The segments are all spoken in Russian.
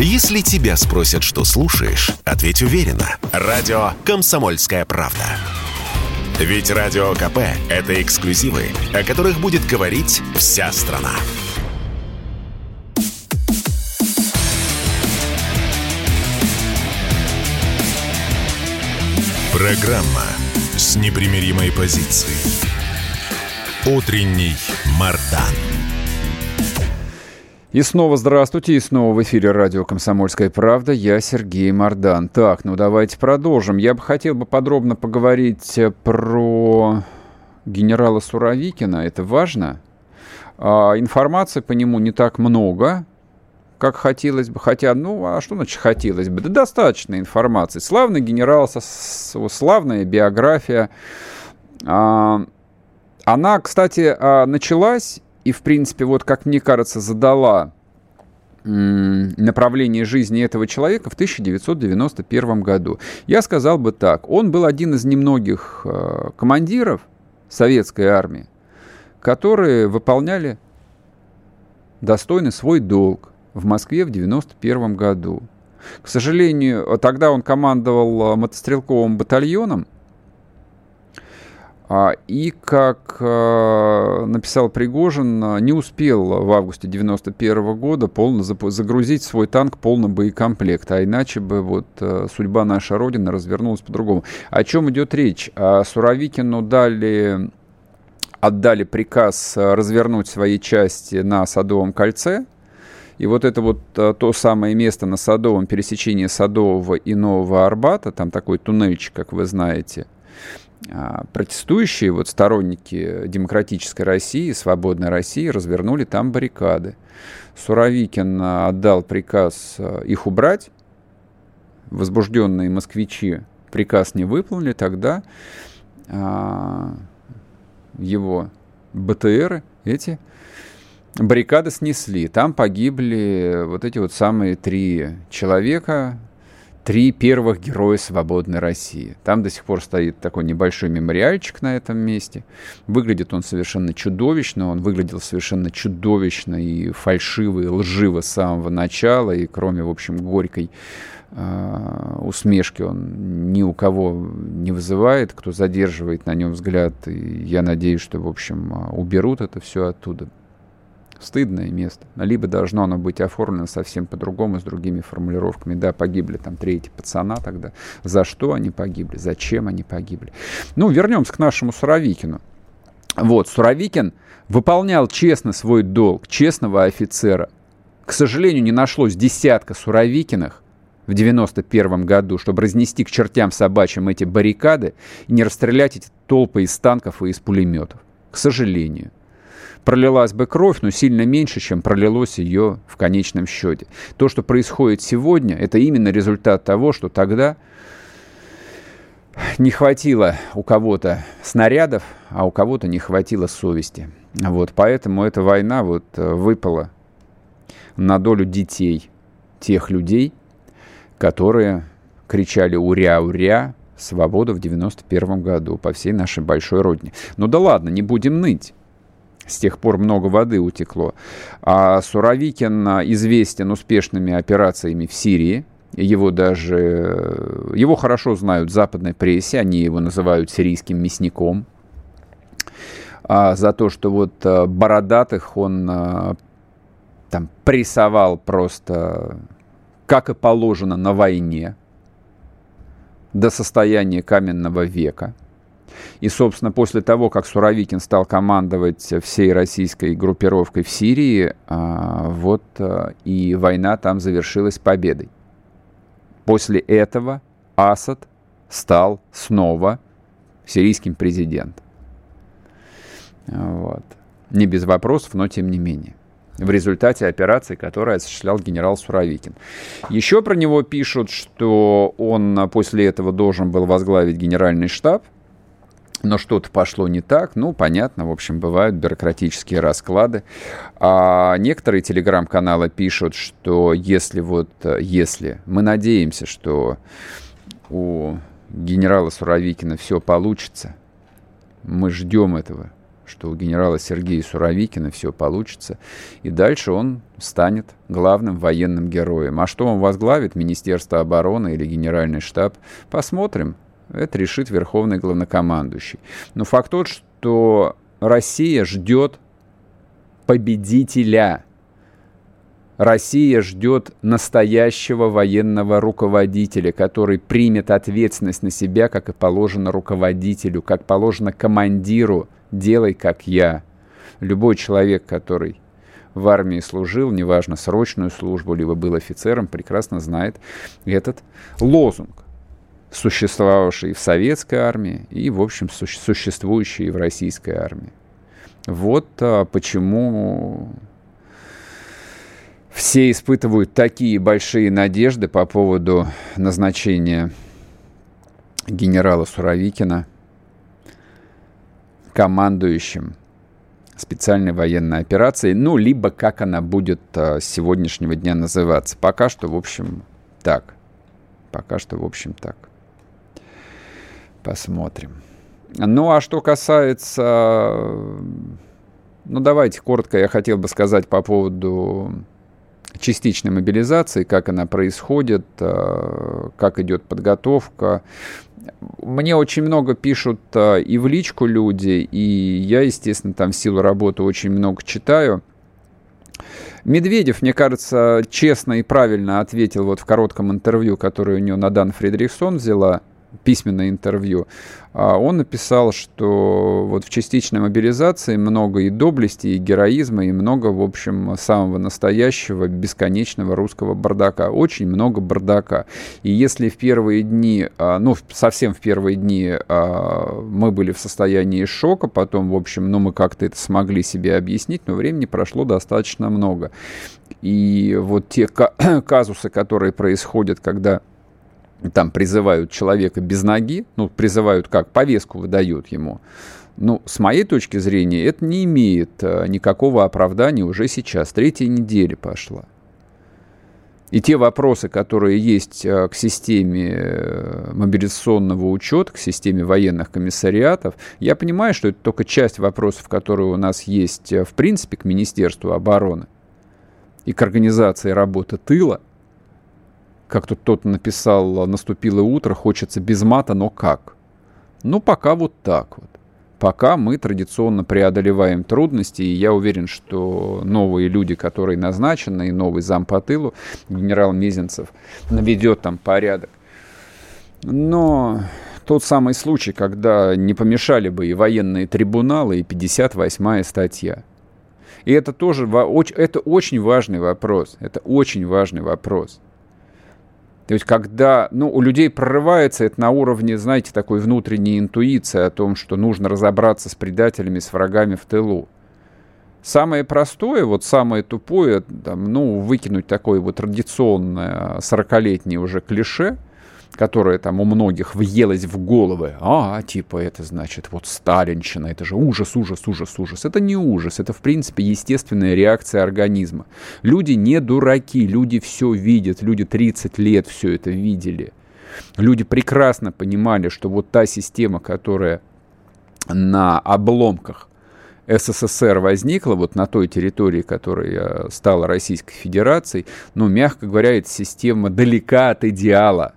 Если тебя спросят, что слушаешь, ответь уверенно. Радио «Комсомольская правда». Ведь Радио КП – это эксклюзивы, о которых будет говорить вся страна. Программа с непримиримой позицией. Утренний Мардан. И снова здравствуйте, и снова в эфире радио «Комсомольская правда». Я Сергей Мордан. Так, ну давайте продолжим. Я бы хотел бы подробно поговорить про генерала Суровикина. Это важно. А, информации по нему не так много, как хотелось бы. Хотя, ну, а что значит хотелось бы? Да достаточно информации. Славный генерал, славная биография. А, она, кстати, а, началась и, в принципе, вот как мне кажется, задала направление жизни этого человека в 1991 году. Я сказал бы так, он был один из немногих э, командиров советской армии, которые выполняли достойно свой долг в Москве в 1991 году. К сожалению, тогда он командовал э, мотострелковым батальоном, и, как э, написал Пригожин, не успел в августе 91 года полно загрузить свой танк полным боекомплект, а иначе бы вот э, судьба нашей Родины развернулась по-другому. О чем идет речь? А Суровикину дали, отдали приказ развернуть свои части на Садовом кольце, и вот это вот э, то самое место на Садовом, пересечении Садового и Нового Арбата, там такой туннельчик, как вы знаете – а, протестующие, вот сторонники демократической России, свободной России, развернули там баррикады. Суровикин а, отдал приказ а, их убрать. Возбужденные москвичи приказ не выполнили, тогда его БТРы эти баррикады снесли. Там погибли вот эти вот самые три человека, три первых героя свободной России. Там до сих пор стоит такой небольшой мемориальчик на этом месте. Выглядит он совершенно чудовищно, он выглядел совершенно чудовищно и фальшиво, и лживо с самого начала, и кроме, в общем, горькой э, усмешки он ни у кого не вызывает, кто задерживает на нем взгляд. И я надеюсь, что, в общем, уберут это все оттуда стыдное место. Либо должно оно быть оформлено совсем по-другому, с другими формулировками. Да, погибли там третьи пацана тогда. За что они погибли? Зачем они погибли? Ну, вернемся к нашему Суровикину. Вот, Суровикин выполнял честно свой долг, честного офицера. К сожалению, не нашлось десятка Суровикиных в 91 году, чтобы разнести к чертям собачьим эти баррикады и не расстрелять эти толпы из танков и из пулеметов. К сожалению пролилась бы кровь, но сильно меньше, чем пролилось ее в конечном счете. То, что происходит сегодня, это именно результат того, что тогда не хватило у кого-то снарядов, а у кого-то не хватило совести. Вот, поэтому эта война вот выпала на долю детей, тех людей, которые кричали «Уря, уря!» свободу в 91 году по всей нашей большой родине. Ну да ладно, не будем ныть. С тех пор много воды утекло. А Суровикин известен успешными операциями в Сирии. Его даже... Его хорошо знают в западной прессе. Они его называют сирийским мясником. А за то, что вот э, бородатых он э, там прессовал просто как и положено на войне до состояния каменного века – и, собственно, после того, как Суровикин стал командовать всей российской группировкой в Сирии, а, вот а, и война там завершилась победой. После этого Асад стал снова сирийским президентом. Вот. Не без вопросов, но тем не менее в результате операции, которую осуществлял генерал Суровикин. Еще про него пишут, что он после этого должен был возглавить генеральный штаб – но что-то пошло не так. Ну, понятно, в общем, бывают бюрократические расклады. А некоторые телеграм-каналы пишут, что если вот, если мы надеемся, что у генерала Суровикина все получится, мы ждем этого, что у генерала Сергея Суровикина все получится, и дальше он станет главным военным героем. А что он возглавит, Министерство обороны или Генеральный штаб, посмотрим. Это решит Верховный главнокомандующий. Но факт тот, что Россия ждет победителя. Россия ждет настоящего военного руководителя, который примет ответственность на себя, как и положено руководителю, как положено командиру делай как я. Любой человек, который в армии служил, неважно, срочную службу, либо был офицером, прекрасно знает этот лозунг, существовавший в советской армии и, в общем, существующий в российской армии. Вот а, почему все испытывают такие большие надежды по поводу назначения генерала Суровикина – командующим специальной военной операцией, ну, либо как она будет а, с сегодняшнего дня называться. Пока что, в общем, так. Пока что, в общем, так. Посмотрим. Ну, а что касается... Ну, давайте коротко я хотел бы сказать по поводу частичной мобилизации, как она происходит, а, как идет подготовка. Мне очень много пишут а, и в личку люди, и я, естественно, там в силу работы очень много читаю. Медведев, мне кажется, честно и правильно ответил вот в коротком интервью, которое у него Надан Фредериксон взяла – письменное интервью, а он написал, что вот в частичной мобилизации много и доблести, и героизма, и много, в общем, самого настоящего, бесконечного русского бардака. Очень много бардака. И если в первые дни, а, ну, совсем в первые дни а, мы были в состоянии шока, потом, в общем, ну, мы как-то это смогли себе объяснить, но времени прошло достаточно много. И вот те казусы, которые происходят, когда там призывают человека без ноги, ну, призывают как, повестку выдают ему. Ну, с моей точки зрения, это не имеет а, никакого оправдания уже сейчас. Третья неделя пошла. И те вопросы, которые есть а, к системе э, мобилизационного учета, к системе военных комиссариатов, я понимаю, что это только часть вопросов, которые у нас есть э, в принципе к Министерству обороны и к организации работы тыла как тут кто-то написал, наступило утро, хочется без мата, но как? Ну, пока вот так вот. Пока мы традиционно преодолеваем трудности, и я уверен, что новые люди, которые назначены, и новый зам по тылу, генерал Мезенцев, наведет там порядок. Но тот самый случай, когда не помешали бы и военные трибуналы, и 58-я статья. И это тоже это очень важный вопрос. Это очень важный вопрос. То есть, когда ну, у людей прорывается это на уровне, знаете, такой внутренней интуиции о том, что нужно разобраться с предателями, с врагами в тылу. Самое простое, вот самое тупое, там, ну, выкинуть такое вот традиционное 40-летнее уже клише – которая там у многих въелась в головы. А, типа, это значит, вот сталинщина, это же ужас, ужас, ужас, ужас. Это не ужас, это, в принципе, естественная реакция организма. Люди не дураки, люди все видят, люди 30 лет все это видели. Люди прекрасно понимали, что вот та система, которая на обломках СССР возникла вот на той территории, которая стала Российской Федерацией, ну, мягко говоря, эта система далека от идеала.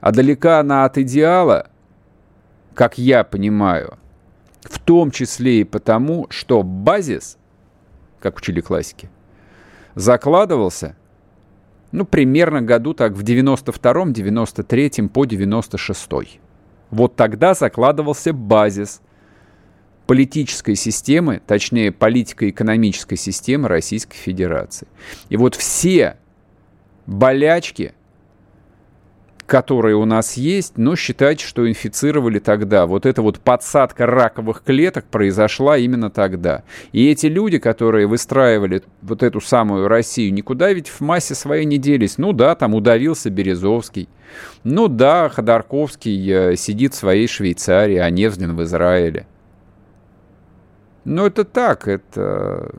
А далека она от идеала, как я понимаю, в том числе и потому, что базис, как учили классики, закладывался, ну, примерно году так в 92-м, 93-м по 96-й. Вот тогда закладывался базис политической системы, точнее, политико-экономической системы Российской Федерации. И вот все болячки – которые у нас есть, но считать, что инфицировали тогда. Вот эта вот подсадка раковых клеток произошла именно тогда. И эти люди, которые выстраивали вот эту самую Россию, никуда ведь в массе своей не делись. Ну да, там удавился Березовский. Ну да, Ходорковский э, сидит в своей Швейцарии, а Невзлин в Израиле. Ну это так, это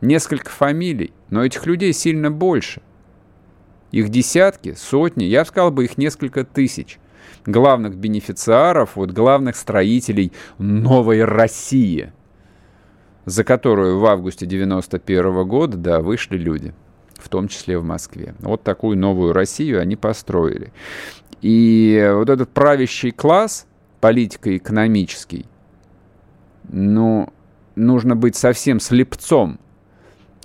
несколько фамилий, но этих людей сильно больше – их десятки, сотни, я бы сказал бы их несколько тысяч. главных бенефициаров, вот главных строителей новой России, за которую в августе 91 года, да, вышли люди, в том числе в Москве. Вот такую новую Россию они построили. И вот этот правящий класс, политико-экономический, ну, нужно быть совсем слепцом,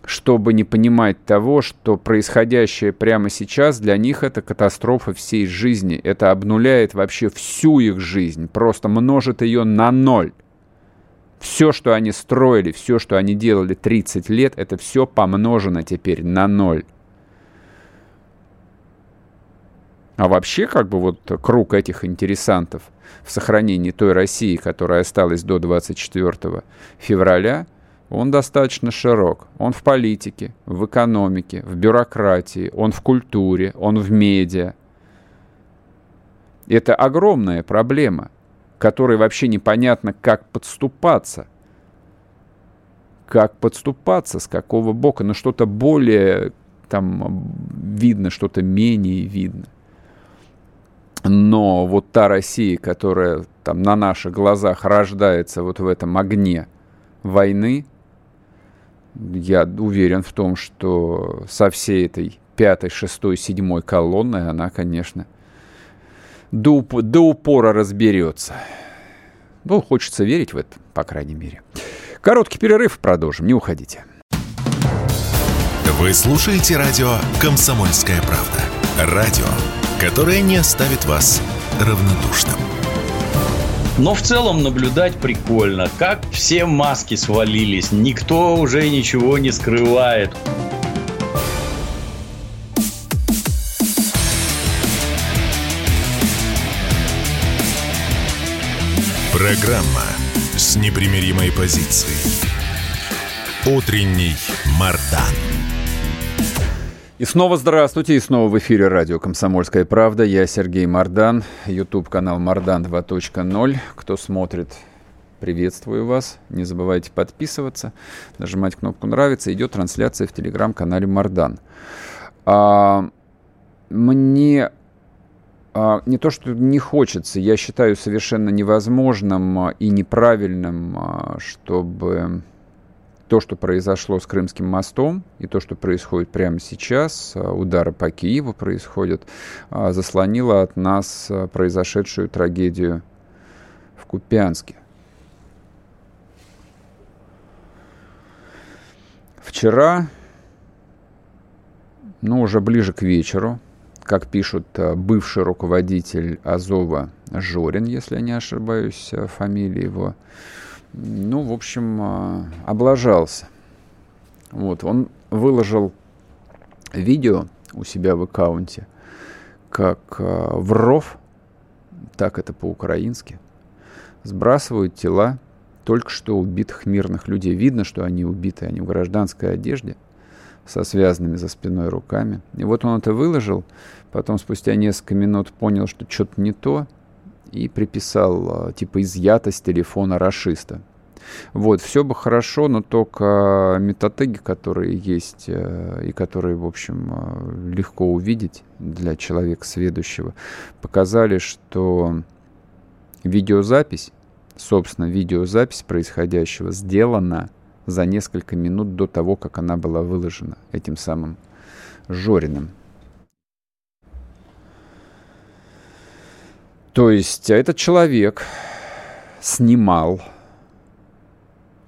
чтобы не понимать того, что происходящее прямо сейчас для них это катастрофа всей жизни. Это обнуляет вообще всю их жизнь, просто множит ее на ноль. Все, что они строили, все, что они делали 30 лет, это все помножено теперь на ноль. А вообще, как бы вот круг этих интересантов в сохранении той России, которая осталась до 24 февраля, он достаточно широк. Он в политике, в экономике, в бюрократии, он в культуре, он в медиа. Это огромная проблема, которой вообще непонятно, как подступаться. Как подступаться, с какого бока. Но что-то более там видно, что-то менее видно. Но вот та Россия, которая там на наших глазах рождается вот в этом огне войны, я уверен в том, что со всей этой пятой, шестой, седьмой колонной она, конечно, до, до упора разберется. Ну, хочется верить в это, по крайней мере. Короткий перерыв, продолжим, не уходите. Вы слушаете радио «Комсомольская правда». Радио которая не оставит вас равнодушным. Но в целом наблюдать прикольно, как все маски свалились, никто уже ничего не скрывает. Программа с непримиримой позицией. Утренний Мардан. И снова здравствуйте, и снова в эфире радио «Комсомольская правда». Я Сергей Мардан, YouTube-канал «Мардан 2.0». Кто смотрит, приветствую вас. Не забывайте подписываться, нажимать кнопку «Нравится». Идет трансляция в телеграм-канале «Мардан». А, мне а, не то, что не хочется, я считаю совершенно невозможным и неправильным, а, чтобы то, что произошло с Крымским мостом, и то, что происходит прямо сейчас, а, удары по Киеву происходят, а, заслонило от нас а, произошедшую трагедию в Купянске. Вчера, ну, уже ближе к вечеру, как пишут бывший руководитель Азова Жорин, если я не ошибаюсь, фамилия его, ну, в общем, а, облажался. Вот, он выложил видео у себя в аккаунте, как а, в ров, так это по-украински, сбрасывают тела только что убитых мирных людей. Видно, что они убиты, они в гражданской одежде, со связанными за спиной руками. И вот он это выложил, потом спустя несколько минут понял, что что-то не то, и приписал, а, типа, изъято с телефона расиста. Вот, все бы хорошо, но только метатеги, которые есть э, и которые, в общем, э, легко увидеть для человека сведущего, показали, что видеозапись, собственно, видеозапись происходящего сделана за несколько минут до того, как она была выложена этим самым Жориным. То есть этот человек снимал,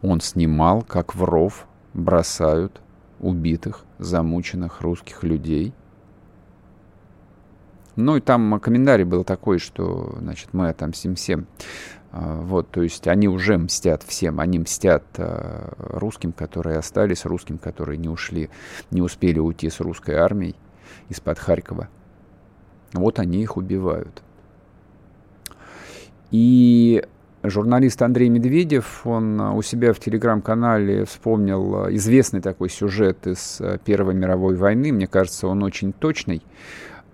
он снимал, как в ров бросают убитых, замученных русских людей. Ну и там комментарий был такой, что, значит, мы отомстим всем. А, вот, то есть они уже мстят всем, они мстят а, русским, которые остались, русским, которые не ушли, не успели уйти с русской армией из-под Харькова. Вот они их убивают. И журналист Андрей Медведев, он у себя в телеграм-канале вспомнил известный такой сюжет из Первой мировой войны. Мне кажется, он очень точный.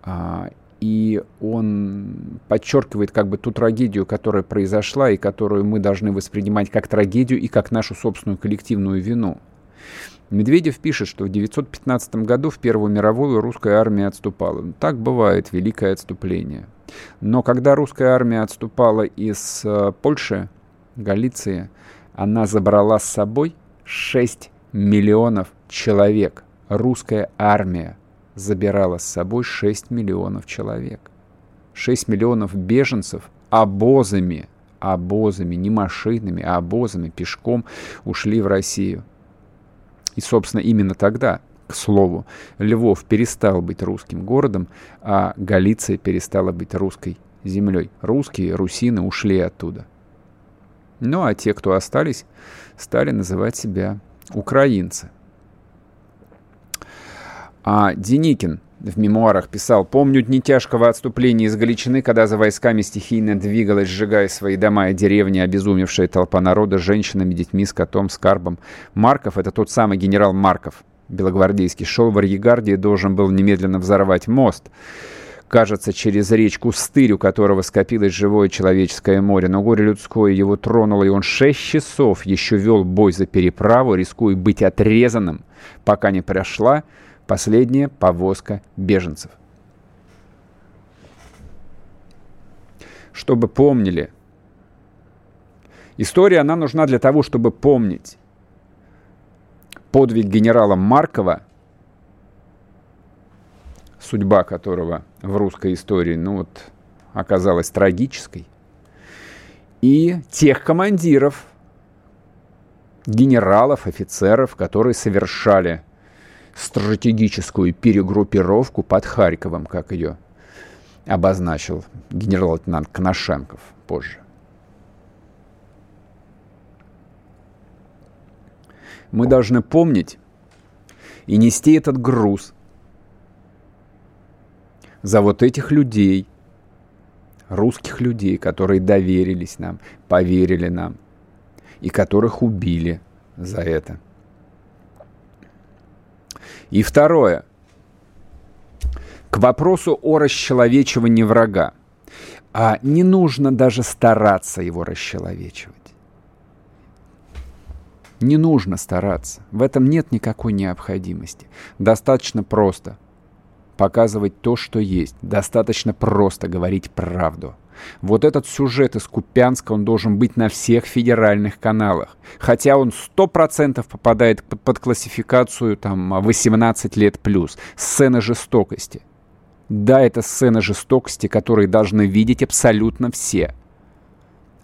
А, и он подчеркивает как бы ту трагедию, которая произошла и которую мы должны воспринимать как трагедию и как нашу собственную коллективную вину. Медведев пишет, что в 1915 году в Первую мировую русская армия отступала. Так бывает великое отступление. Но когда русская армия отступала из э, Польши, Галиции, она забрала с собой 6 миллионов человек. Русская армия забирала с собой 6 миллионов человек. 6 миллионов беженцев обозами, обозами, не машинами, а обозами, пешком ушли в Россию. И, собственно, именно тогда, к слову, Львов перестал быть русским городом, а Галиция перестала быть русской землей. Русские, русины ушли оттуда. Ну а те, кто остались, стали называть себя украинцы. А Деникин в мемуарах писал, «Помню дни тяжкого отступления из Галичины, когда за войсками стихийно двигалась, сжигая свои дома и деревни, обезумевшая толпа народа, женщинами, детьми, скотом, скарбом. Марков — это тот самый генерал Марков, белогвардейский, шел в Арьегардии и должен был немедленно взорвать мост кажется, через речку Стырь, у которого скопилось живое человеческое море. Но горе людское его тронуло, и он шесть часов еще вел бой за переправу, рискуя быть отрезанным, пока не прошла последняя повозка беженцев. Чтобы помнили. История, она нужна для того, чтобы помнить. Подвиг генерала Маркова, судьба которого в русской истории, ну вот, оказалась трагической. И тех командиров, генералов, офицеров, которые совершали стратегическую перегруппировку под Харьковом, как ее обозначил генерал-лейтенант Коношенков позже. Мы должны помнить и нести этот груз за вот этих людей, русских людей, которые доверились нам, поверили нам, и которых убили за это. И второе. К вопросу о расчеловечивании врага. А не нужно даже стараться его расчеловечивать. Не нужно стараться. В этом нет никакой необходимости. Достаточно просто показывать то, что есть. Достаточно просто говорить правду. Вот этот сюжет из Купянска, он должен быть на всех федеральных каналах. Хотя он 100% попадает под классификацию там 18 лет плюс. Сцена жестокости. Да, это сцена жестокости, которые должны видеть абсолютно все.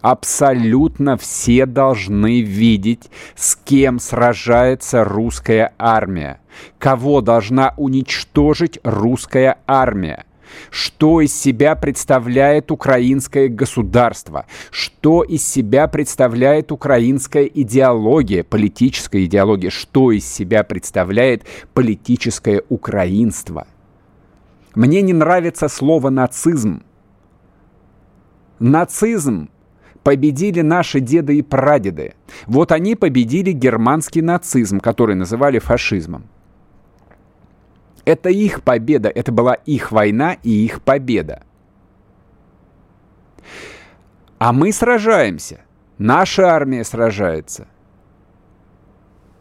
Абсолютно все должны видеть, с кем сражается русская армия. Кого должна уничтожить русская армия что из себя представляет украинское государство, что из себя представляет украинская идеология, политическая идеология, что из себя представляет политическое украинство. Мне не нравится слово «нацизм». Нацизм победили наши деды и прадеды. Вот они победили германский нацизм, который называли фашизмом. Это их победа, это была их война и их победа. А мы сражаемся. Наша армия сражается.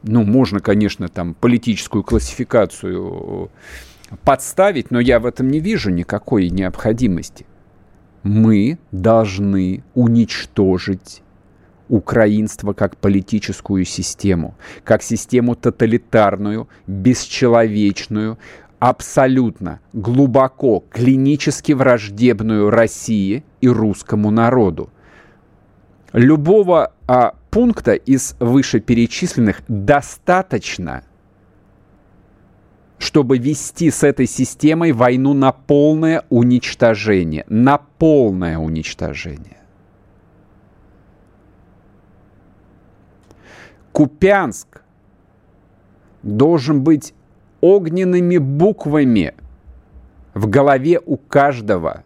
Ну, можно, конечно, там политическую классификацию подставить, но я в этом не вижу никакой необходимости. Мы должны уничтожить украинство как политическую систему, как систему тоталитарную, бесчеловечную, абсолютно, глубоко, клинически враждебную России и русскому народу. Любого а, пункта из вышеперечисленных достаточно, чтобы вести с этой системой войну на полное уничтожение. На полное уничтожение. Купянск должен быть огненными буквами в голове у каждого.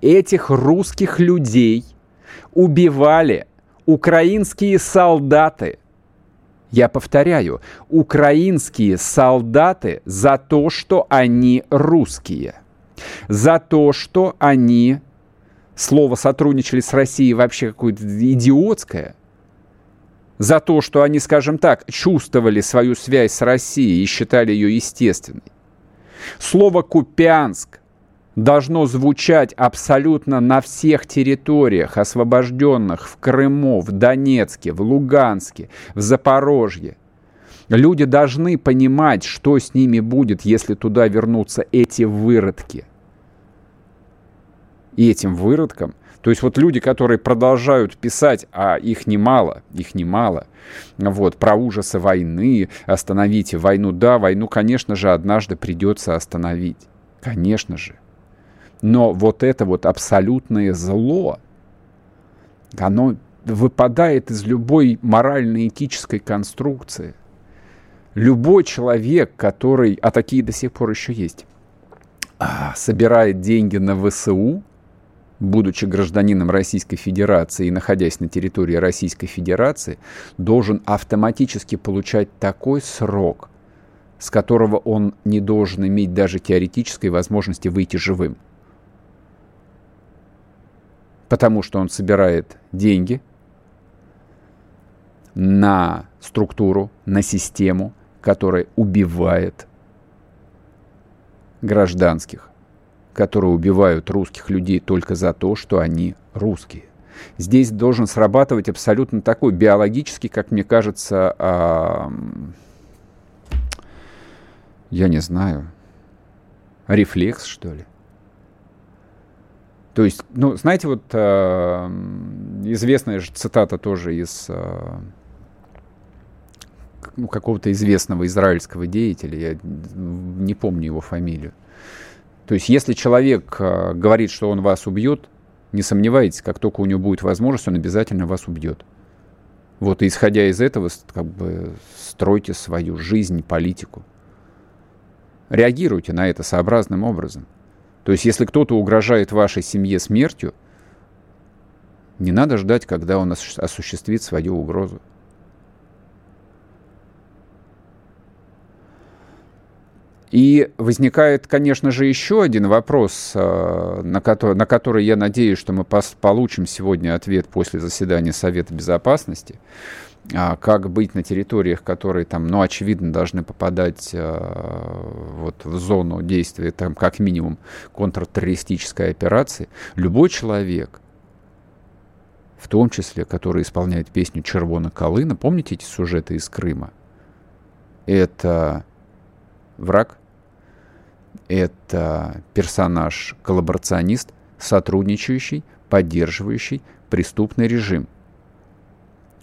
Этих русских людей убивали украинские солдаты. Я повторяю, украинские солдаты за то, что они русские. За то, что они, слово сотрудничали с Россией вообще какое-то идиотское – за то, что они, скажем так, чувствовали свою связь с Россией и считали ее естественной. Слово «Купянск» должно звучать абсолютно на всех территориях, освобожденных в Крыму, в Донецке, в Луганске, в Запорожье. Люди должны понимать, что с ними будет, если туда вернутся эти выродки. И этим выродкам то есть вот люди, которые продолжают писать, а их немало, их немало, вот, про ужасы войны, остановите войну. Да, войну, конечно же, однажды придется остановить. Конечно же. Но вот это вот абсолютное зло, оно выпадает из любой морально-этической конструкции. Любой человек, который, а такие до сих пор еще есть, а, собирает деньги на ВСУ, будучи гражданином Российской Федерации и находясь на территории Российской Федерации, должен автоматически получать такой срок, с которого он не должен иметь даже теоретической возможности выйти живым. Потому что он собирает деньги на структуру, на систему, которая убивает гражданских, которые убивают русских людей только за то, что они русские. Здесь должен срабатывать абсолютно такой биологический, как мне кажется, а, я не знаю, рефлекс, что ли. То есть, ну, знаете, вот э, известная же цитата тоже из э, ну, какого-то известного израильского деятеля, я не помню его фамилию. То есть, если человек э, говорит, что он вас убьет, не сомневайтесь, как только у него будет возможность, он обязательно вас убьет. Вот, и исходя из этого, как бы стройте свою жизнь, политику. Реагируйте на это сообразным образом. То есть, если кто-то угрожает вашей семье смертью, не надо ждать, когда он осуществит свою угрозу. И возникает, конечно же, еще один вопрос, э, на который, на который я надеюсь, что мы получим сегодня ответ после заседания Совета Безопасности. А как быть на территориях, которые там, ну, очевидно, должны попадать э, вот в зону действия, там, как минимум, контртеррористической операции. Любой человек, в том числе, который исполняет песню «Червона Колына», помните эти сюжеты из Крыма? Это враг, это персонаж-коллаборационист, сотрудничающий, поддерживающий преступный режим –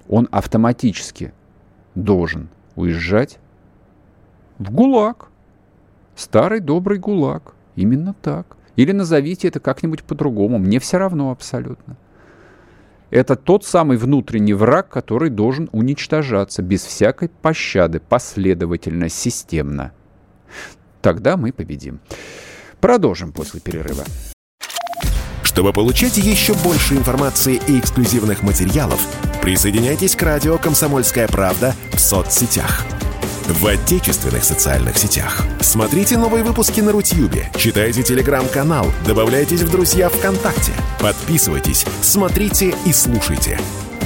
он автоматически должен уезжать в ГУЛАГ. Старый добрый ГУЛАГ. Именно так. Или назовите это как-нибудь по-другому. Мне все равно абсолютно. Это тот самый внутренний враг, который должен уничтожаться без всякой пощады, последовательно, системно. Тогда мы победим. Продолжим после перерыва. Чтобы получать еще больше информации и эксклюзивных материалов, присоединяйтесь к радио «Комсомольская правда» в соцсетях. В отечественных социальных сетях. Смотрите новые выпуски на Рутьюбе, читайте телеграм-канал, добавляйтесь в друзья ВКонтакте, подписывайтесь, смотрите и слушайте.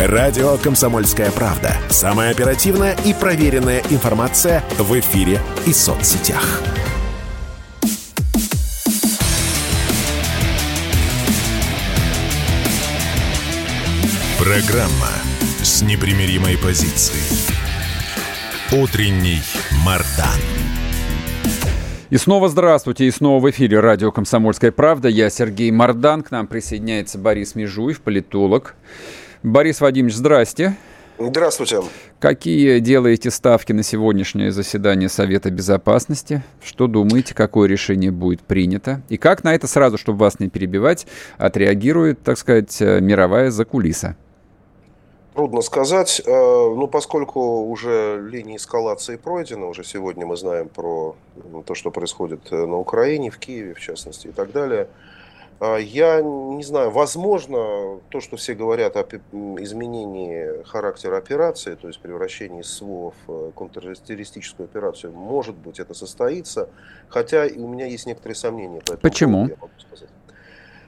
Радио «Комсомольская правда». Самая оперативная и проверенная информация в эфире и соцсетях. Программа с непримиримой позицией. Утренний Мардан. И снова здравствуйте, и снова в эфире радио «Комсомольская правда». Я Сергей Мардан, к нам присоединяется Борис Межуев, политолог. Борис Вадимович, здрасте. Здравствуйте. Какие делаете ставки на сегодняшнее заседание Совета Безопасности? Что думаете, какое решение будет принято? И как на это сразу, чтобы вас не перебивать, отреагирует, так сказать, мировая закулиса? Трудно сказать, э, ну, поскольку уже линия эскалации пройдена, уже сегодня мы знаем про то, что происходит э, на Украине, в Киеве, в частности, и так далее. А, я не знаю, возможно, то, что все говорят о изменении характера операции, то есть превращении СВО в контртеррористическую операцию, может быть, это состоится, хотя у меня есть некоторые сомнения. По этому Почему? Я могу сказать.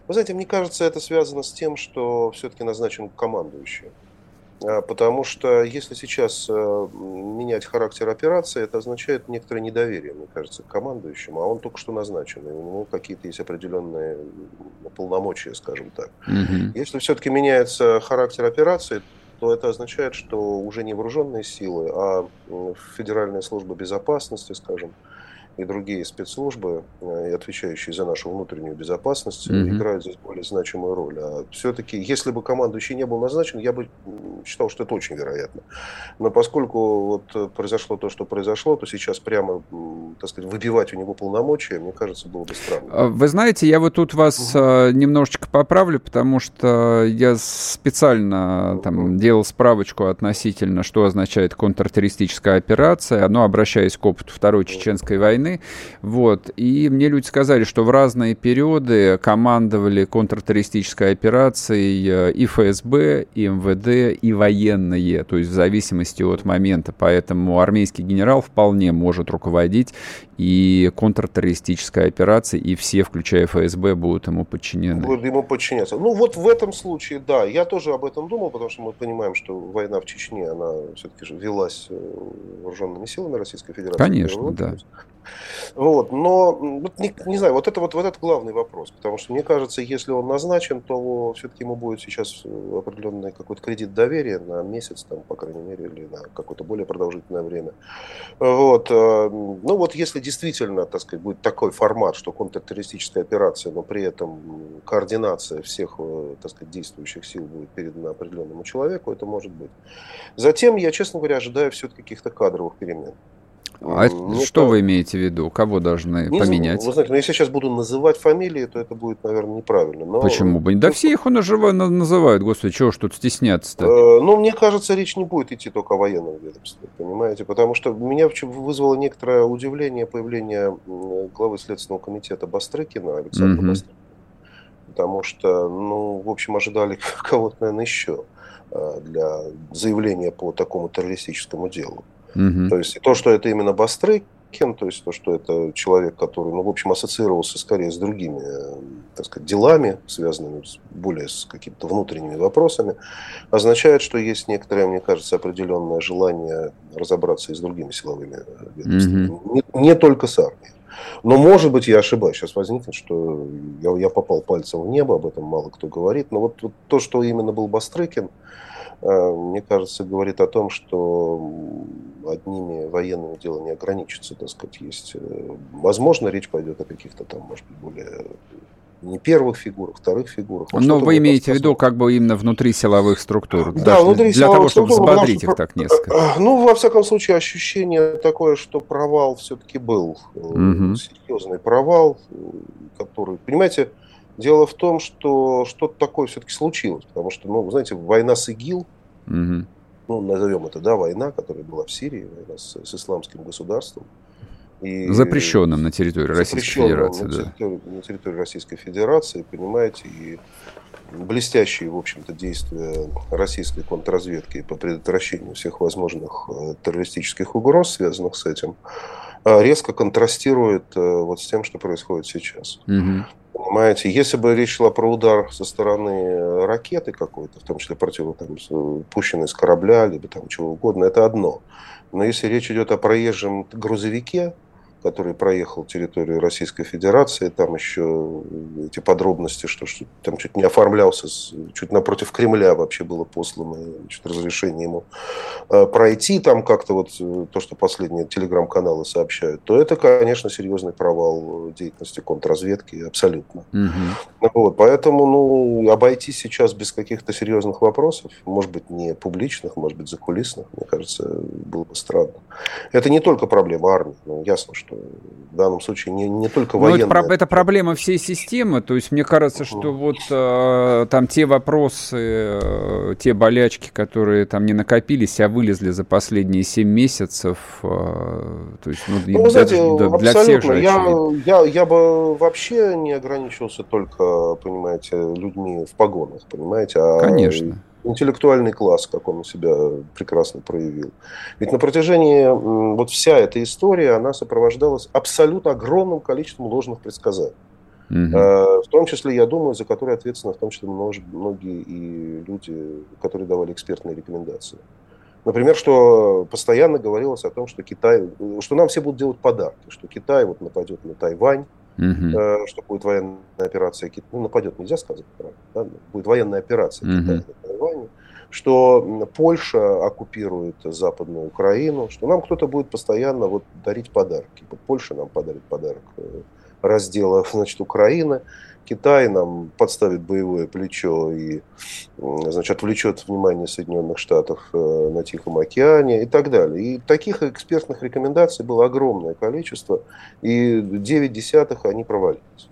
Вы знаете, мне кажется, это связано с тем, что все-таки назначен командующий. А, потому что если сейчас э, менять характер операции, это означает некоторое недоверие, мне кажется, к командующему, а он только что назначен, и у него какие-то есть определенные полномочия, скажем так. Угу. Если все-таки меняется характер операции, то это означает, что уже не вооруженные силы, а Федеральная служба безопасности, скажем, и другие спецслужбы, э, отвечающие за нашу внутреннюю безопасность, mm-hmm. играют здесь более значимую роль. А все-таки, если бы командующий не был назначен, я бы считал, что это очень вероятно. Но поскольку вот произошло то, что произошло, то сейчас прямо, так сказать, выбивать у него полномочия, мне кажется, было бы странно. А вы знаете, я вот тут вас mm-hmm. немножечко поправлю, потому что я специально там mm-hmm. делал справочку относительно, что означает контртеррористическая операция, но обращаясь к опыту Второй Чеченской войны, войны. Вот. И мне люди сказали, что в разные периоды командовали контртеррористической операцией э, и ФСБ, и МВД, и военные, то есть в зависимости от момента. Поэтому армейский генерал вполне может руководить и контртеррористической операцией, и все, включая ФСБ, будут ему подчинены. Будут ему подчиняться. Ну вот в этом случае, да, я тоже об этом думал, потому что мы понимаем, что война в Чечне, она все-таки же велась э, вооруженными силами Российской Федерации. Конечно, да. Вот, но вот не, не знаю, вот это вот, вот это главный вопрос, потому что мне кажется, если он назначен, то все-таки ему будет сейчас э, определенный какой-то кредит доверия на месяц, там, по крайней мере, или на какое-то более продолжительное время. Вот, э, ну вот если действительно, так сказать, будет такой формат, что контртеррористическая операция, но при этом координация всех, э, так сказать, действующих сил будет передана определенному человеку, это может быть. Затем я, честно говоря, ожидаю все-таки каких-то кадровых перемен. А ну, что это... вы имеете в виду? Кого должны не поменять? Знаю, вы знаете, ну, если я сейчас буду называть фамилии, то это будет, наверное, неправильно. Но... Почему бы? Да все их называют, господи, чего ж тут стесняться-то? Э, ну, мне кажется, речь не будет идти только о военном ведомстве, понимаете? Потому что меня вызвало некоторое удивление появление главы Следственного комитета Бастрыкина, Александра угу. Бастрыкина. Потому что, ну, в общем, ожидали кого-то, наверное, еще э, для заявления по такому террористическому делу. Угу. То есть то, что это именно Бастрыкин, то есть то, что это человек, который, ну, в общем, ассоциировался скорее с другими, так сказать, делами, связанными с, более с какими-то внутренними вопросами, означает, что есть некоторое, мне кажется, определенное желание разобраться и с другими силовыми ведомствами, угу. не, не только с армией. Но, может быть, я ошибаюсь. Сейчас возникнет, что я, я попал пальцем в небо, об этом мало кто говорит. Но вот, вот то, что именно был Бастрыкин, Э, мне кажется, говорит о том, что одними военными дело не ограничится, так сказать, есть. Э, возможно, речь пойдет о каких-то там, может быть, более не первых фигурах, вторых фигурах. А Но вы имеете в виду как бы именно внутри силовых структур? Да, внутри Для того, чтобы взбодрить их так несколько. Э, ну, во всяком случае, ощущение такое, что провал все-таки был. Угу. Серьезный провал, который, понимаете, Дело в том, что что-то такое все-таки случилось, потому что, ну, знаете, война с ИГИЛ, угу. Ну, назовем это, да, война, которая была в Сирии, война с, с исламским государством. И запрещенным на территории Российской Федерации. На, да. территории, на территории Российской Федерации, понимаете, и блестящие, в общем-то, действия российской контрразведки по предотвращению всех возможных э, террористических угроз, связанных с этим, э, резко контрастирует э, вот с тем, что происходит сейчас. Угу. Понимаете, если бы речь шла про удар со стороны ракеты какой-то, в том числе против, там, пущенной с корабля, либо там чего угодно, это одно. Но если речь идет о проезжем грузовике, который проехал территорию Российской Федерации. Там еще эти подробности, что, что там чуть не оформлялся, чуть напротив Кремля вообще было послано значит, разрешение ему э, пройти там как-то вот э, то, что последние телеграм-каналы сообщают, то это, конечно, серьезный провал деятельности контрразведки абсолютно. Угу. Вот, поэтому ну, обойти сейчас без каких-то серьезных вопросов, может быть, не публичных, может быть, закулисных, мне кажется, было бы странно. Это не только проблема армии, но ясно, что в данном случае не, не только военная. Это, это проблема всей системы. То есть мне кажется, что вот э, там те вопросы, э, те болячки, которые там не накопились, а вылезли за последние 7 месяцев. Э, то есть, ну, ну знаете, для, для всех же я, я, я бы вообще не ограничился только, понимаете, людьми в погонах, понимаете? А Конечно интеллектуальный класс, как он себя прекрасно проявил. Ведь на протяжении, вот вся эта история, она сопровождалась абсолютно огромным количеством ложных предсказаний. Угу. В том числе, я думаю, за которые ответственны в том числе многие и люди, которые давали экспертные рекомендации. Например, что постоянно говорилось о том, что Китай, что нам все будут делать подарки, что Китай вот нападет на Тайвань, угу. что будет военная операция, ну нападет, нельзя сказать, да? будет военная операция угу. Китая что Польша оккупирует Западную Украину, что нам кто-то будет постоянно вот дарить подарки. Вот Польша нам подарит подарок э, раздела значит, Украины. Китай нам подставит боевое плечо и значит, отвлечет внимание Соединенных Штатов э, на Тихом океане и так далее. И таких экспертных рекомендаций было огромное количество, и 9 десятых они провалились.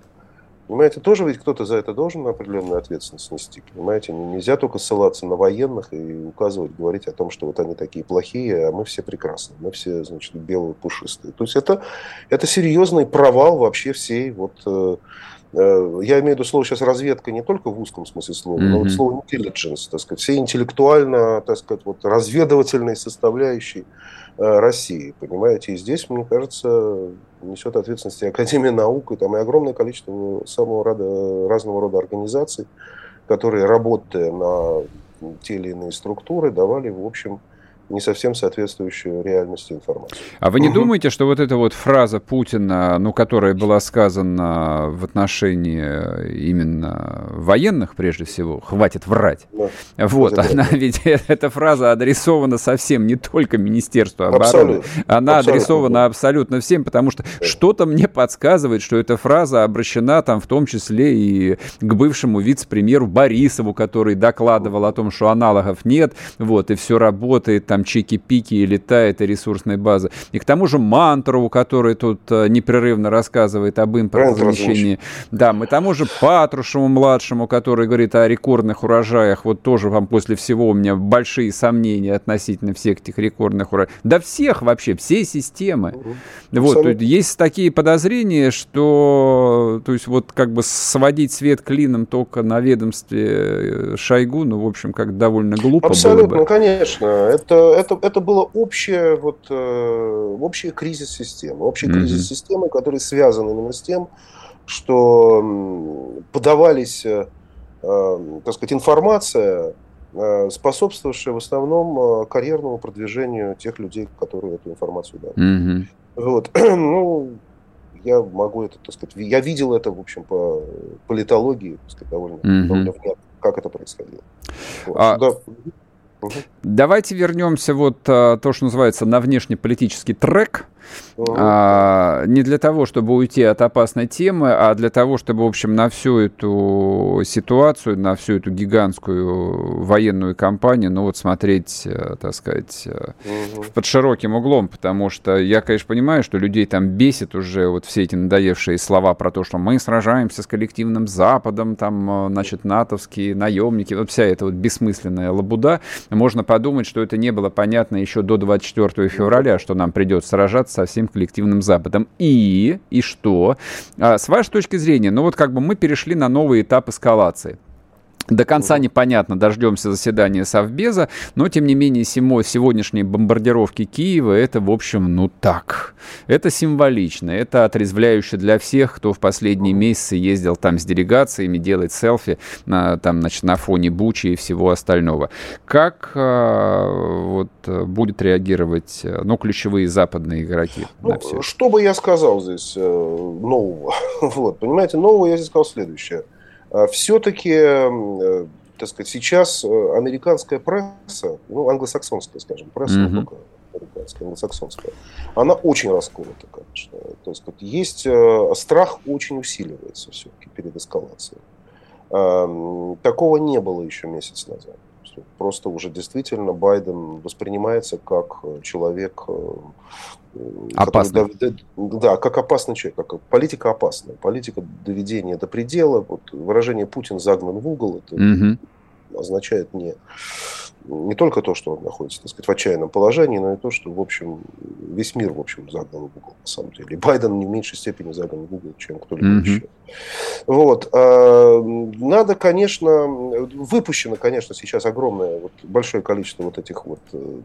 Понимаете, тоже ведь кто-то за это должен определенную ответственность нести. Понимаете, нельзя только ссылаться на военных и указывать, говорить о том, что вот они такие плохие, а мы все прекрасные, мы все, значит, белые пушистые. То есть это, это серьезный провал вообще всей вот э, я имею в виду слово сейчас разведка не только в узком смысле слова, mm-hmm. но вот слово intelligence, так сказать, все интеллектуально, так сказать, вот разведывательной составляющей Э, России, понимаете? И здесь, мне кажется, несет ответственность и Академия наук, и там и огромное количество самого рода, разного рода организаций, которые, работая на те или иные структуры, давали, в общем, не совсем соответствующую реальности информацию. А вы не угу. думаете, что вот эта вот фраза Путина, ну, которая была сказана в отношении именно военных, прежде всего, хватит врать. Да. Вот, это она ведь, эта фраза адресована совсем не только Министерству обороны, абсолютно. она абсолютно. адресована абсолютно всем, потому что да. что-то мне подсказывает, что эта фраза обращена там в том числе и к бывшему вице-премьеру Борисову, который докладывал о том, что аналогов нет, вот, и все работает там чики-пики и летает, и ресурсной базы. И к тому же Мантрову, который тут э, непрерывно рассказывает об импортозамещении. Да, мы тому же Патрушеву младшему, который говорит о рекордных урожаях, вот тоже вам после всего у меня большие сомнения относительно всех этих рекордных урожаев. Да всех вообще, всей системы. Угу. Вот, есть такие подозрения, что, то есть вот как бы сводить свет клином только на ведомстве э, Шойгу, ну, в общем, как довольно глупо Абсолютно, было бы. конечно. Это это, это было общее, вот, э, общий кризис системы. Общий mm-hmm. кризис системы, который связан именно с тем, что подавались, э, э, так сказать, информация, способствовавшая в основном карьерному продвижению тех людей, которые эту информацию дали. Mm-hmm. Вот. ну, я могу это, так сказать, я видел это, в общем, по политологии, так сказать, довольно, mm-hmm. довольно как это происходило. Вот. А... Да. Давайте вернемся вот а, то, что называется на внешнеполитический трек. А, не для того, чтобы уйти от опасной темы, а для того, чтобы, в общем, на всю эту ситуацию, на всю эту гигантскую военную кампанию, ну вот смотреть, э, так сказать, угу. под широким углом, потому что я, конечно, понимаю, что людей там бесит уже вот все эти надоевшие слова про то, что мы сражаемся с коллективным Западом, там, э, значит, натовские наемники, вот вся эта вот бессмысленная лабуда. Можно подумать, что это не было понятно еще до 24 февраля, что нам придется сражаться со всем коллективным Западом. И, и что? А, с вашей точки зрения, ну вот как бы мы перешли на новый этап эскалации. До конца непонятно, дождемся заседания Совбеза, но, тем не менее, сегодняшние бомбардировки Киева, это, в общем, ну так. Это символично, это отрезвляюще для всех, кто в последние месяцы ездил там с делегациями, делать селфи на, там, значит, на фоне Бучи и всего остального. Как а, вот, будет реагировать, ну, ключевые западные игроки ну, на все Что бы я сказал здесь э, нового? вот, понимаете, нового я здесь сказал следующее – все-таки, э, так сказать, сейчас э, американская пресса, ну, англосаксонская, скажем, пресса, mm-hmm. только американская, англосаксонская, она очень расколота, конечно. То есть есть э, страх очень усиливается все-таки перед эскалацией. Такого не было еще месяц назад. Просто уже действительно Байден воспринимается как человек Опасный. Который, да, да, как опасный человек, как политика опасная, политика доведения до предела. Вот выражение Путин загнан в угол, это угу. означает не не только то, что он находится, так сказать, в отчаянном положении, но и то, что, в общем, весь мир, в общем, загнан в угол, на самом деле. И Байден не в меньшей степени загнан в угол, чем кто-либо mm-hmm. еще. Вот. А, надо, конечно, выпущено, конечно, сейчас огромное, вот, большое количество вот этих вот э,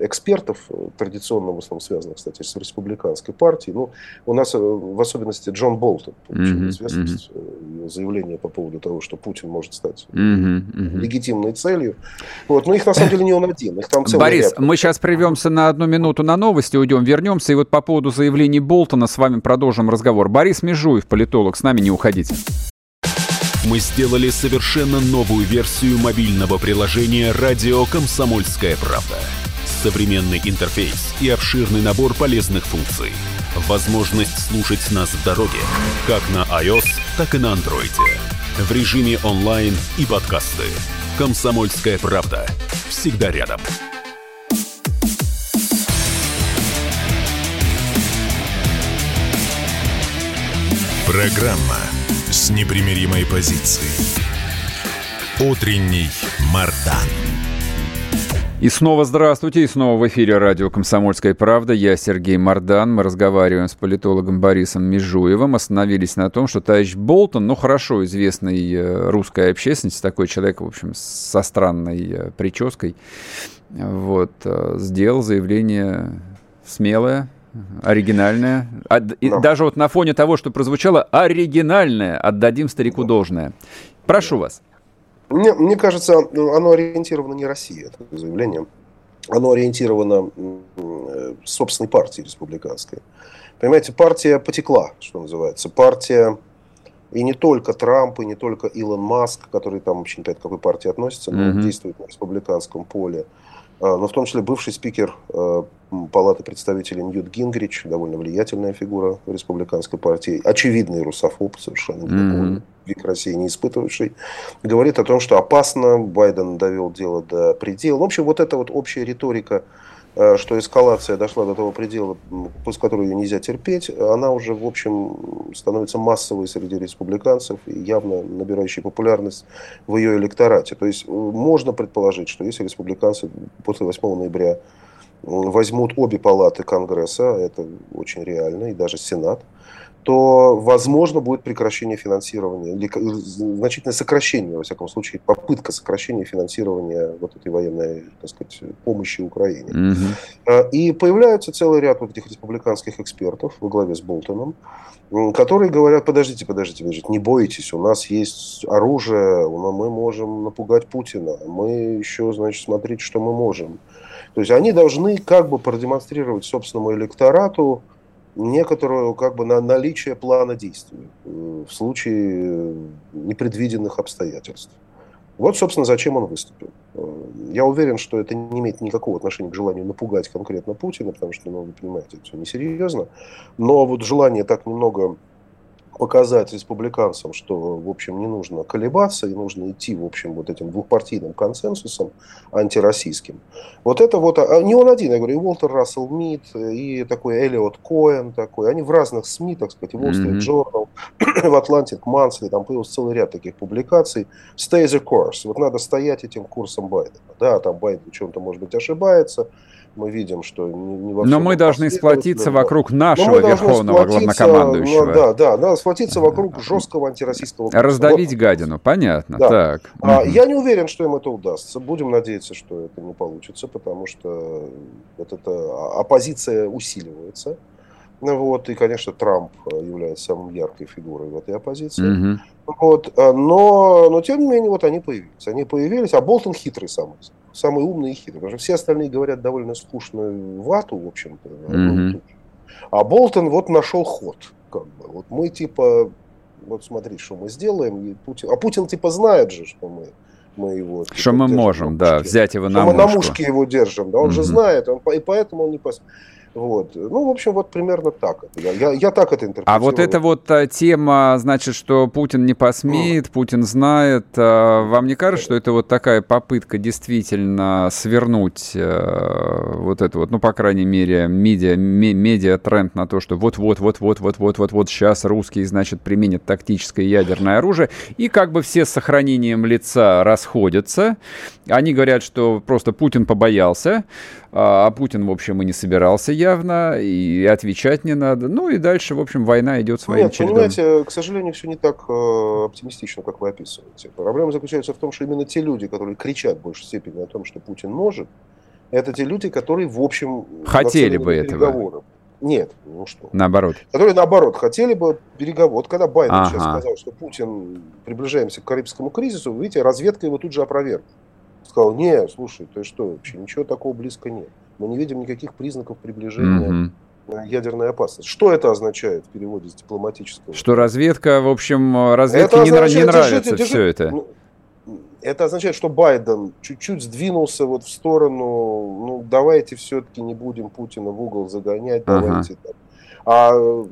экспертов, э, традиционно в основном связанных, кстати, с республиканской партией. Ну, у нас э, в особенности Джон Болтон получил mm-hmm, известность, mm-hmm. заявление по поводу того, что Путин может стать mm-hmm, mm-hmm. легитимной целью. Вот. Но их на самом деле не он один. Их там Борис, ряд. мы сейчас прервемся на одну минуту на новости, уйдем, вернемся. И вот по поводу заявлений Болтона с вами продолжим разговор. Борис Межуев, политолог, с нами не уходите. Мы сделали совершенно новую версию мобильного приложения «Радио Комсомольская правда» современный интерфейс и обширный набор полезных функций. Возможность слушать нас в дороге, как на iOS, так и на Android. В режиме онлайн и подкасты. «Комсомольская правда». Всегда рядом. Программа с непримиримой позицией. Утренний Мардан. И снова здравствуйте, и снова в эфире радио «Комсомольская правда». Я Сергей Мордан. Мы разговариваем с политологом Борисом Межуевым. Остановились на том, что товарищ Болтон, ну, хорошо известный э, русской общественности, такой человек, в общем, со странной э, прической, вот, э, сделал заявление смелое, оригинальное. И даже вот на фоне того, что прозвучало оригинальное, отдадим старику должное. Прошу вас. Мне, мне кажется, оно ориентировано не России, это заявление. Оно ориентировано э, собственной партией республиканской. Понимаете, партия потекла, что называется. Партия и не только Трамп, и не только Илон Маск, который там вообще не к какой партии относится, но mm-hmm. действует на республиканском поле. А, но в том числе бывший спикер э, Палаты представителей Ньют Гингрич, довольно влиятельная фигура в республиканской партии, очевидный русофоб, совершенно mm-hmm. век России не испытывавший, говорит о том, что опасно, Байден довел дело до предела. В общем, вот эта вот общая риторика Э, что эскалация дошла до того предела, после которого ее нельзя терпеть, она уже, в общем, становится массовой среди республиканцев и явно набирающей популярность в ее электорате. То есть э, можно предположить, что если республиканцы после 8 ноября возьмут обе палаты Конгресса, это очень реально, и даже Сенат, то, возможно, будет прекращение финансирования, или значительное сокращение, во всяком случае, попытка сокращения финансирования вот этой военной, так сказать, помощи Украине. Mm-hmm. И появляется целый ряд вот этих республиканских экспертов во главе с Болтоном, которые говорят, подождите, подождите, подождите, не бойтесь, у нас есть оружие, мы можем напугать Путина, мы еще, значит, смотрите, что мы можем. То есть они должны как бы продемонстрировать собственному электорату, некоторую как бы на наличие плана действий э, в случае непредвиденных обстоятельств. Вот, собственно, зачем он выступил. Э, я уверен, что это не имеет никакого отношения к желанию напугать конкретно Путина, потому что, ну, вы понимаете, это все несерьезно. Но вот желание так немного показать республиканцам, что, в общем, не нужно колебаться и нужно идти, в общем, вот этим двухпартийным консенсусом антироссийским. Вот это вот, а не он один, я говорю, и Уолтер Рассел Мид, и такой Элиот Коэн такой, они в разных СМИ, так сказать, в Wall Street Journal, в Atlantic Monthly, там появился целый ряд таких публикаций. Stay the course. Вот надо стоять этим курсом Байдена. Да, там Байден в чем-то, может быть, ошибается, мы видим, что не, не во Но мы должны сплотиться вокруг нашего верховного главнокомандующего. Ну, да, да, надо сплотиться вокруг жесткого антироссийского... Раздавить вот. гадину, понятно, да. так. А, Я не уверен, что им это удастся. Будем надеяться, что это не получится, потому что вот эта оппозиция усиливается. Ну вот, и, конечно, Трамп является самой яркой фигурой в этой оппозиции. Mm-hmm. Вот, но, но, тем не менее, вот они появились. Они появились, а Болтон хитрый самый самый умный и хитрый. Потому что все остальные говорят довольно скучную вату, в общем-то. Mm-hmm. А Болтон вот нашел ход. Как бы. Вот мы типа, вот смотри, что мы сделаем. И Путин, а Путин типа знает же, что мы мы его... Типа, что мы можем, да, взять его на мушку. мы на мушке его держим, да, он mm-hmm. же знает, он, и поэтому он не пос... Вот. Ну, в общем, вот примерно так. Я, я, я так это интерпретирую. А вот эта вот а, тема, значит, что Путин не посмеет. Путин знает, а, вам не кажется, что это вот такая попытка действительно свернуть а, вот это вот, ну, по крайней мере, медиа, медиа тренд на то, что вот-вот-вот-вот-вот-вот-вот-вот сейчас русские, значит, применят тактическое ядерное оружие, и как бы все с сохранением лица расходятся. Они говорят, что просто Путин побоялся, а, а Путин, в общем, и не собирался явно, и отвечать не надо. Ну и дальше, в общем, война идет своим Нет, чередом. понимаете, к сожалению, все не так э, оптимистично, как вы описываете. Проблема заключается в том, что именно те люди, которые кричат в большей степени о том, что Путин может, это те люди, которые, в общем, хотели бы этого. Нет, ну что. Наоборот. Которые, наоборот, хотели бы переговоры. Вот когда Байден ага. сейчас сказал, что Путин, приближаемся к Карибскому кризису, видите, разведка его тут же опровергла сказал, не, слушай, ты что, вообще ничего такого близко нет. Мы не видим никаких признаков приближения mm-hmm. ядерной опасности. Что это означает в переводе с дипломатического? Что разведка, в общем, разведке не, означает, не нравится держите, все это. Ну, это означает, что Байден чуть-чуть сдвинулся вот в сторону, ну, давайте все-таки не будем Путина в угол загонять, давайте ага. А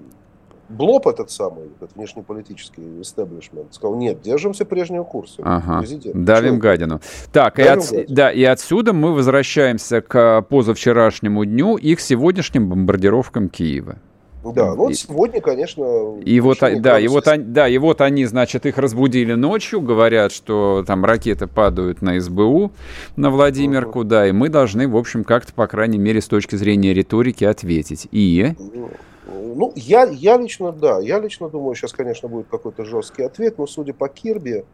Блоп этот самый, этот внешнеполитический истеблишмент, сказал, нет, держимся прежнего курса. Ага. Президент. Давим Чего? гадину. Так, Давим и, от, гадину. да, и отсюда мы возвращаемся к позавчерашнему дню и к сегодняшним бомбардировкам Киева. Да, ну вот сегодня, конечно. И вот, да, и вот, они, да, и вот они, значит, их разбудили ночью, говорят, что там ракеты падают на СБУ, на Владимирку, uh-huh. да, и мы должны, в общем, как-то, по крайней мере, с точки зрения риторики ответить. И... Uh-huh. Ну, я, я лично, да, я лично думаю, сейчас, конечно, будет какой-то жесткий ответ, но судя по Кирби,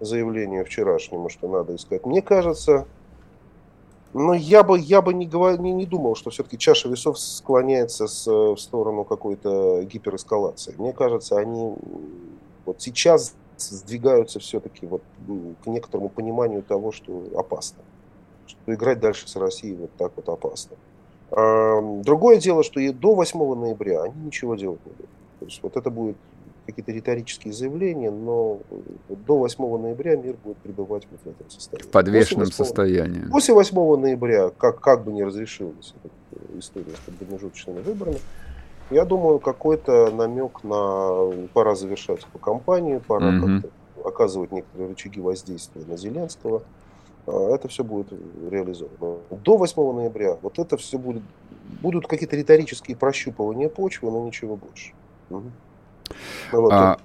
заявлению вчерашнему, что надо искать, мне кажется, но я бы, я бы не, говор, не, не думал, что все-таки чаша весов склоняется с, в сторону какой-то гиперэскалации. Мне кажется, они вот сейчас сдвигаются все-таки вот к некоторому пониманию того, что опасно. Что играть дальше с Россией вот так вот опасно. Другое дело, что и до 8 ноября они ничего делать не будут. То есть вот это будут какие-то риторические заявления, но до 8 ноября мир будет пребывать вот в этом состоянии. В подвешенном 8, состоянии. После 8 ноября, как, как бы не разрешилась эта история с промежуточными выборами, я думаю, какой-то намек на пора завершать эту кампанию, пора mm-hmm. как-то оказывать некоторые рычаги воздействия на Зеленского – это все будет реализовано. До 8 ноября вот это все будет, будут какие-то риторические прощупывания почвы, но ничего больше. Угу. Вот а,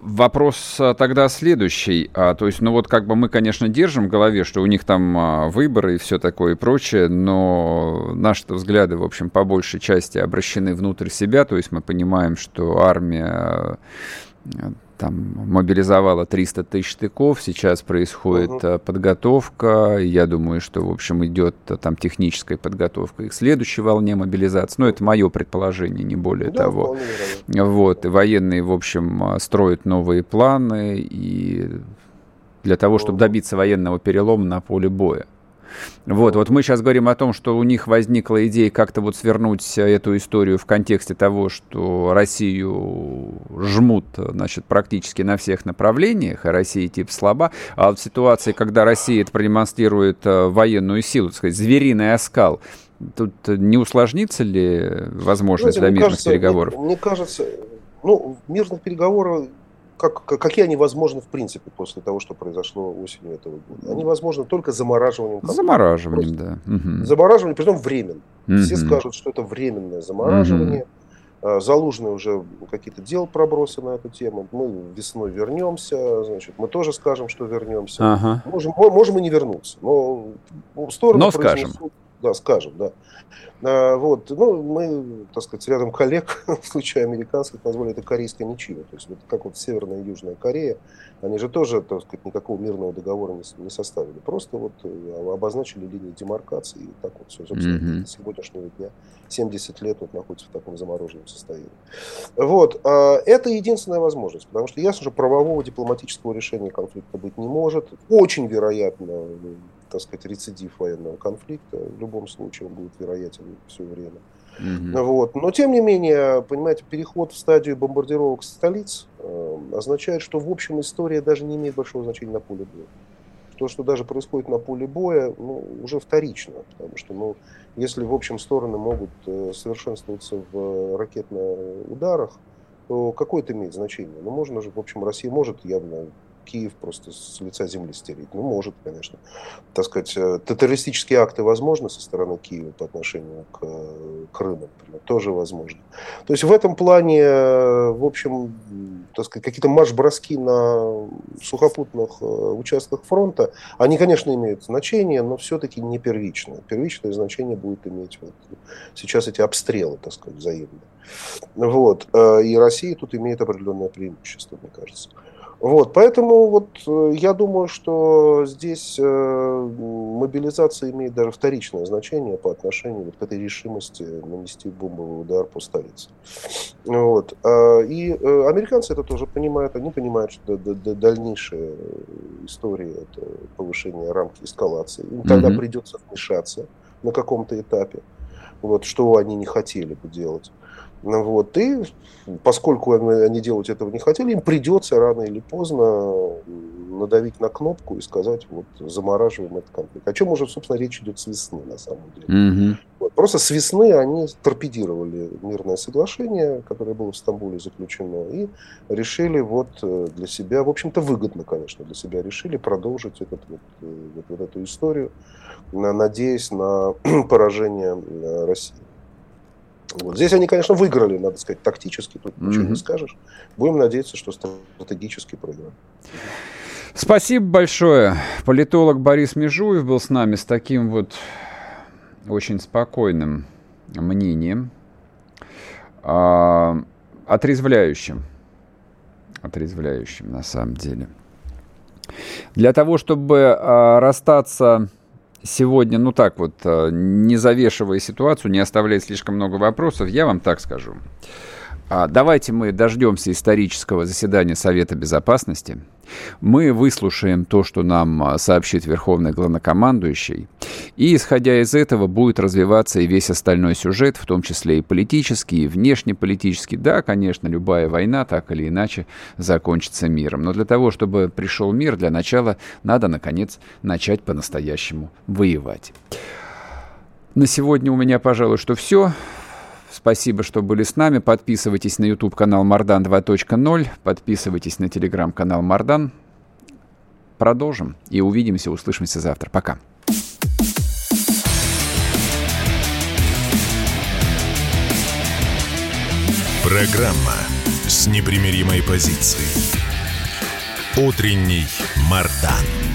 Вопрос а, тогда следующий. А, то есть, ну вот как бы мы, конечно, держим в голове, что у них там а, выборы и все такое и прочее, но наши взгляды, в общем, по большей части обращены внутрь себя. То есть мы понимаем, что армия там мобилизовала 300 тысяч штыков, сейчас происходит uh-huh. подготовка, я думаю, что, в общем, идет э, там техническая подготовка и к следующей волне мобилизации, но это мое предположение, не более да, того. Вот, и военные, в общем, э, строят новые планы и для того, чтобы добиться военного перелома на поле боя. Вот, вот мы сейчас говорим о том, что у них возникла идея как-то вот свернуть эту историю в контексте того, что Россию жмут, значит, практически на всех направлениях, и Россия типа слаба. А в ситуации, когда Россия продемонстрирует э, военную силу, так сказать, звериный оскал, тут не усложнится ли возможность Знаете, для мирных кажется, переговоров? Мне, мне кажется, ну, мирных переговоров как, какие они возможны в принципе после того, что произошло осенью этого года? Они возможны только замораживанием. Замораживанием, да. Угу. Замораживание, притом временно. Угу. Все скажут, что это временное замораживание. Угу. Залужный уже какие-то дел пробросы на эту тему. Мы весной вернемся, значит, мы тоже скажем, что вернемся. Ага. Можем, можем и не вернуться. Но в сторону Но скажем. Да, скажем, да. А, вот, ну, мы, так сказать, рядом коллег, в случае американских, назвали это корейское ничего. То есть, вот как вот Северная и Южная Корея, они же тоже, так сказать, никакого мирного договора не, не составили. Просто вот э, обозначили линии демаркации, и так вот все, собственно, mm-hmm. сегодняшнего дня 70 лет вот находится в таком замороженном состоянии. Вот, а, это единственная возможность, потому что ясно, что правового дипломатического решения конфликта быть не может. Очень вероятно, так сказать, рецидив военного конфликта. В любом случае он будет вероятен все время. Mm-hmm. Вот. Но, тем не менее, понимаете, переход в стадию бомбардировок столиц э, означает, что, в общем, история даже не имеет большого значения на поле боя. то, что даже происходит на поле боя, ну, уже вторично, потому что, ну, если, в общем, стороны могут э, совершенствоваться в ракетных ударах, то какое это имеет значение? Ну, можно же, в общем, Россия может явно Киев просто с лица земли стереть. Ну, может, конечно. Так сказать, э, террористические акты возможны со стороны Киева по отношению к э, Крыму, например, тоже возможно. То есть в этом плане, э, в общем, так сказать, какие-то марш-броски на сухопутных участках фронта, они, конечно, имеют значение, но все-таки не первичное. Первичное значение будет иметь вот сейчас эти обстрелы, так сказать, взаимные. Вот. И Россия тут имеет определенное преимущество, мне кажется. Вот, поэтому вот э, я думаю, что здесь э, мобилизация имеет даже вторичное значение по отношению вот к этой решимости нанести бомбовый удар по столице. Вот. А, и э, американцы это тоже понимают, они понимают, что дальнейшая история это повышение рамки эскалации. Им тогда mm-hmm. придется вмешаться на каком-то этапе, вот, что они не хотели бы делать. Вот, и поскольку они делать этого не хотели, им придется рано или поздно надавить на кнопку и сказать, вот, замораживаем этот конфликт. О чем уже, собственно, речь идет с весны, на самом деле. Mm-hmm. Вот, просто с весны они торпедировали мирное соглашение, которое было в Стамбуле заключено, и решили вот э, для себя, в общем-то, выгодно, конечно, для себя решили продолжить этот, вот, э, вот, вот эту историю, надеясь на поражение э, России. Вот. Здесь они, конечно, выиграли, надо сказать, тактически, тут mm-hmm. ничего не скажешь. Будем надеяться, что стратегически проиграли. Спасибо большое. Политолог Борис Межуев был с нами с таким вот очень спокойным мнением, а, отрезвляющим. Отрезвляющим, на самом деле. Для того, чтобы а, расстаться сегодня, ну так вот, э, не завешивая ситуацию, не оставляя слишком много вопросов, я вам так скажу. А, давайте мы дождемся исторического заседания Совета Безопасности. Мы выслушаем то, что нам а, сообщит Верховный Главнокомандующий. И, исходя из этого, будет развиваться и весь остальной сюжет, в том числе и политический, и внешнеполитический. Да, конечно, любая война так или иначе закончится миром. Но для того, чтобы пришел мир, для начала надо, наконец, начать по-настоящему воевать. На сегодня у меня, пожалуй, что все. Спасибо, что были с нами. Подписывайтесь на YouTube-канал Мардан 2.0. Подписывайтесь на телеграм-канал Мардан. Продолжим и увидимся, услышимся завтра. Пока. Программа с непримиримой позицией. Утренний Мардан.